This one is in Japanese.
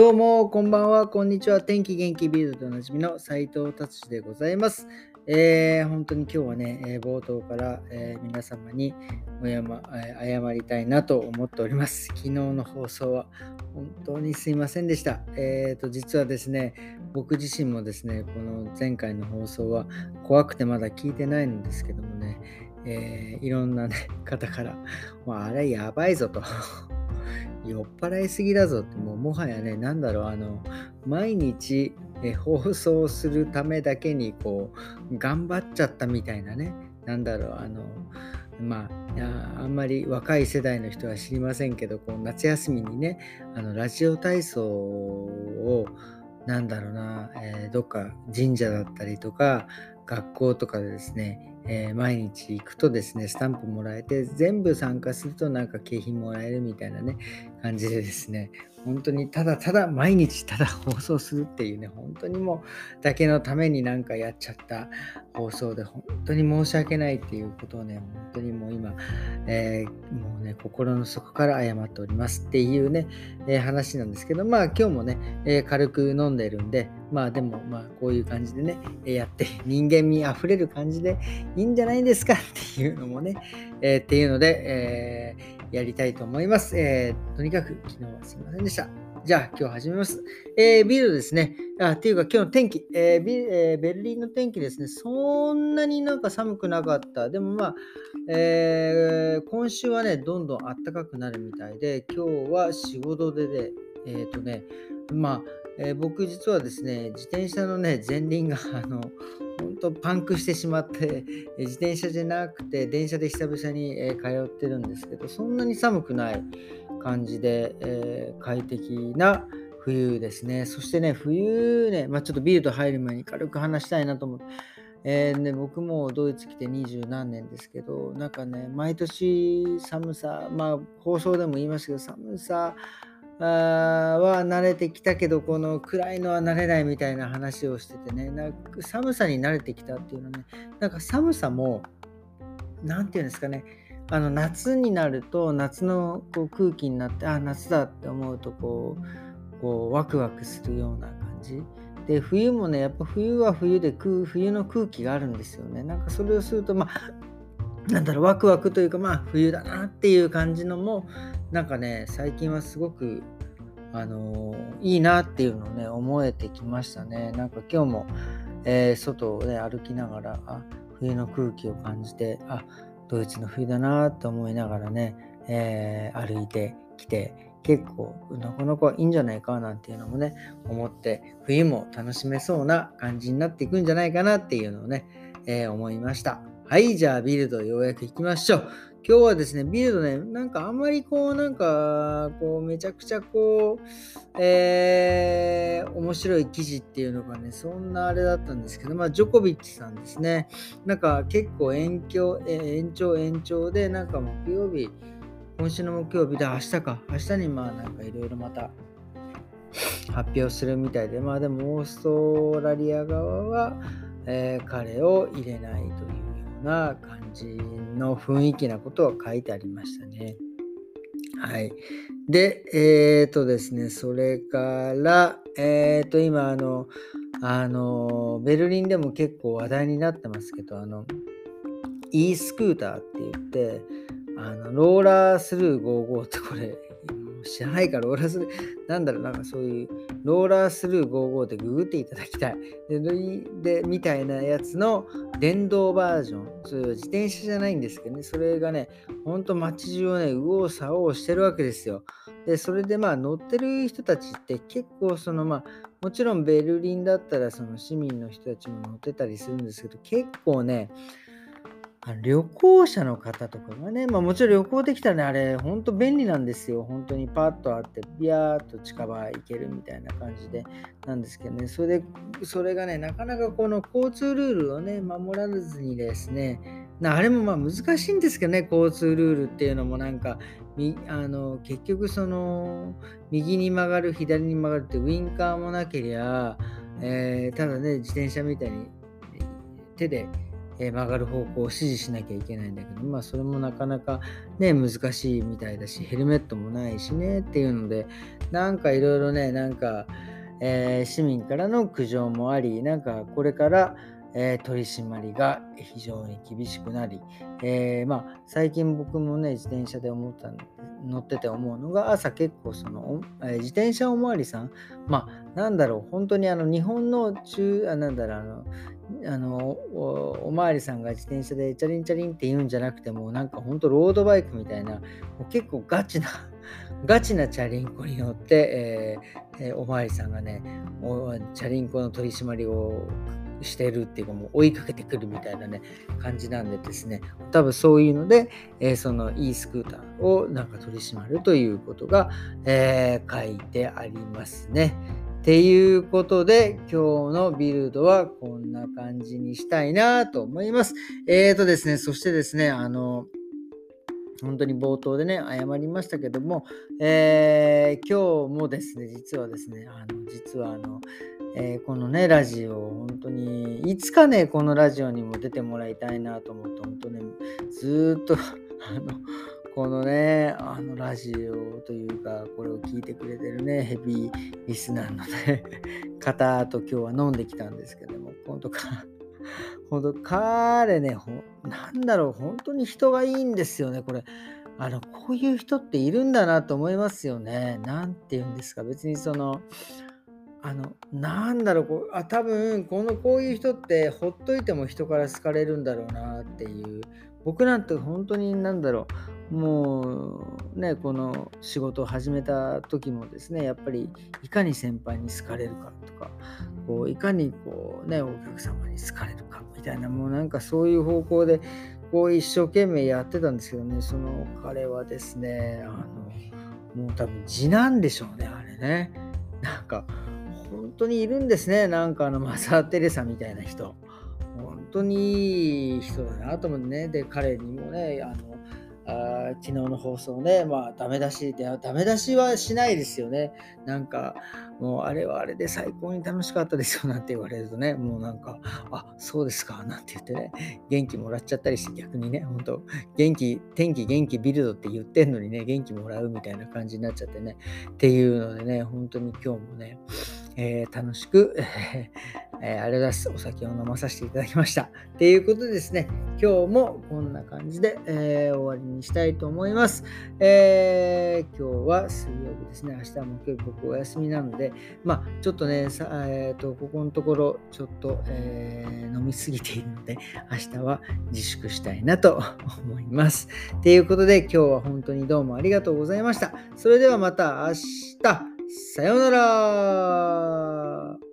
どうも、こんばんは、こんにちは。天気元気ビールでおなじみの斉藤達志でございます。えー、本当に今日はね、えー、冒頭から、えー、皆様にお、ま、謝りたいなと思っております。昨日の放送は本当にすいませんでした。えーと、実はですね、僕自身もですね、この前回の放送は怖くてまだ聞いてないんですけどもね、え、いろんな、ね、方から、あれやばいぞと酔っ払いすぎだぞって、もうもはやね、なんだろう、あの、毎日え放送するためだけに、こう、頑張っちゃったみたいなね、なんだろう、あの、まあ、あんまり若い世代の人は知りませんけど、こう夏休みにね、あのラジオ体操を、なんだろうな、えー、どっか神社だったりとか、学校とかでですね、えー、毎日行くとですね、スタンプもらえて、全部参加するとなんか景品もらえるみたいなね、感じでですね、本当にただただ毎日ただ放送するっていうね、本当にもうだけのためになんかやっちゃった放送で本当に申し訳ないっていうことをね、本当にもう今、えー、もうね、心の底から謝っておりますっていうね、えー、話なんですけど、まあ今日もね、えー、軽く飲んでるんで、まあでもまあこういう感じでね、やって人間味あふれる感じでいいんじゃないですかっていうのもね、えっていうので、えーやりたいと思います。えー、とにかく昨日はすいませんでした。じゃあ今日始めます。えー、ビルですね。あ、っていうか今日の天気、えービえー、ベルリンの天気ですね。そんなになんか寒くなかった。でもまあ、えー、今週はね、どんどん暖かくなるみたいで、今日は4、5度で、えっ、ー、とね、まあ、えー、僕実はですね、自転車のね、前輪があの、本当パンクしてしまって、自転車じゃなくて電車で久々に、通ってるんですけど、そんなに寒くない感じで、えー、快適な冬ですね。そしてね、冬ね、まあ、ちょっとビールと入る前に軽く話したいなと思って、えーね、僕もドイツ来て二十何年ですけど、なんかね、毎年寒さ、まあ放送でも言いましたけど、寒さ、は慣れてきたけど、この暗いのは慣れないみたいな話をしててね、なんか寒さに慣れてきたっていうのね、なんか寒さも、何て言うんですかね、あの夏になると夏のこう空気になってあ夏だって思うとこうこうワクワクするような感じ。で冬もねやっぱ冬は冬で冬の空気があるんですよね。なんかそれをするとまあなんだろうワクワクというかまあ冬だなっていう感じのもなんかね、最近はすごく、あの、いいなっていうのをね、思えてきましたね。なんか今日も、えー、外をね、歩きながら、あ、冬の空気を感じて、あ、ドイツの冬だなと思いながらね、えー、歩いてきて、結構なかなかいいんじゃないかなんていうのもね、思って、冬も楽しめそうな感じになっていくんじゃないかなっていうのをね、えー、思いました。はい、じゃあビルドようやく行きましょう。今日はですね、ビルドね、なんかあんまりこう、なんか、こう、めちゃくちゃこう、えー、面白い記事っていうのがね、そんなあれだったんですけど、まあ、ジョコビッチさんですね、なんか結構延長、延長、延長で、なんか木曜日、今週の木曜日で明日か、明日にまあなんかいろいろまた発表するみたいで、まあでもオーストラリア側は、えー、彼を入れないと。な感じの雰囲気なことを書いてありましたね。はい。で、えっ、ー、とですね、それから、えっ、ー、と、今、あの、あの、ベルリンでも結構話題になってますけど、あの、e スクーターって言って、あの、ローラースルー55ってこれ、知らないから、ローラースルー、なんだろう、なんかそういう、ローラースルー55でググっていただきたい。で、でみたいなやつの電動バージョン。そういう自転車じゃないんですけどね、それがね、ほんと街中をね、右往左往してるわけですよ。で、それでまあ乗ってる人たちって結構そのまあ、もちろんベルリンだったらその市民の人たちも乗ってたりするんですけど、結構ね、旅行者の方とかがね、まあ、もちろん旅行できたらね、あれ、本当便利なんですよ。本当にパッとあって、ビヤーっと近場行けるみたいな感じで、なんですけどね、それで、それがね、なかなかこの交通ルールをね、守らずにですね、あれもまあ難しいんですけどね、交通ルールっていうのもなんか、あの結局その右に曲がる左に曲がるってウインカーもなけりゃ、えー、ただね自転車みたいに手でえ曲がる方向を指示しなきゃいけないんだけど、まあそれもなかなかね、難しいみたいだし、ヘルメットもないしねっていうので、なんかいろいろね、なんか、えー、市民からの苦情もあり、なんかこれから、えー、取り締まりが非常に厳しくなり、えー、まあ、最近僕もね、自転車で思った乗ってて思うのが、朝結構その、えー、自転車おまわりさん、まあ、なんだろう、本当にあの日本の中、あなんだろう、あの、あのおおまわりさんが自転車でチャリンチャリンって言うんじゃなくてもなんかほんとロードバイクみたいなもう結構ガチな ガチなチャリンコに乗って、えーえー、おまわりさんがねチャリンコの取り締まりをしてるっていうかもう追いかけてくるみたいなね感じなんでですね多分そういうので、えー、その e スクーターをなんか取り締まるということが、えー、書いてありますね。っていうことで、今日のビルドはこんな感じにしたいなと思います。えーとですね、そしてですね、あの、本当に冒頭でね、謝りましたけども、えー、今日もですね、実はですね、あの実はあの、えー、このね、ラジオ、本当に、いつかね、このラジオにも出てもらいたいなと思って、本当ね、ずっと、あの、このね、あのラジオというか、これを聞いてくれてるね、ヘビーリスナーのね、方と今日は飲んできたんですけども、本当か、本当彼ね、なんだろう、本当に人がいいんですよね、これ。あの、こういう人っているんだなと思いますよね。なんて言うんですか、別にその、あの、なんだろう、こうあ多分、このこういう人ってほっといても人から好かれるんだろうなっていう、僕なんて本当になんだろう、もうねこの仕事を始めた時もですねやっぱりいかに先輩に好かれるかとかこういかにこうねお客様に好かれるかみたいなもうなんかそういう方向でこう一生懸命やってたんですけどねその彼はですねあのもう多分次男でしょうねあれね。なんか本当にいるんですね。なんかあのマザー・テレサみたいな人。本当にいい人だなと思ってね。で彼にもねあのあ昨日の放送ね、まあ、ダメ出しで、ダメ出しはしないですよね。なんか、もう、あれはあれで最高に楽しかったですよなんて言われるとね、もうなんか、あ、そうですか、なんて言ってね、元気もらっちゃったりして、逆にね、本当元気、天気、元気、ビルドって言ってんのにね、元気もらうみたいな感じになっちゃってね、っていうのでね、本当に今日もね、えー、楽しく、えー、えあれだすお酒を飲まさせていただきました。っていうことでですね、今日もこんな感じで、えー、終わりにしたいと思います。えー、今日は水曜日ですね、明日は木曜日僕お休みなので、まあちょっとね、えーと、ここのところちょっと、えー、飲みすぎているので、明日は自粛したいなと 思います。ということで、今日は本当にどうもありがとうございました。それではまた明日。さようなら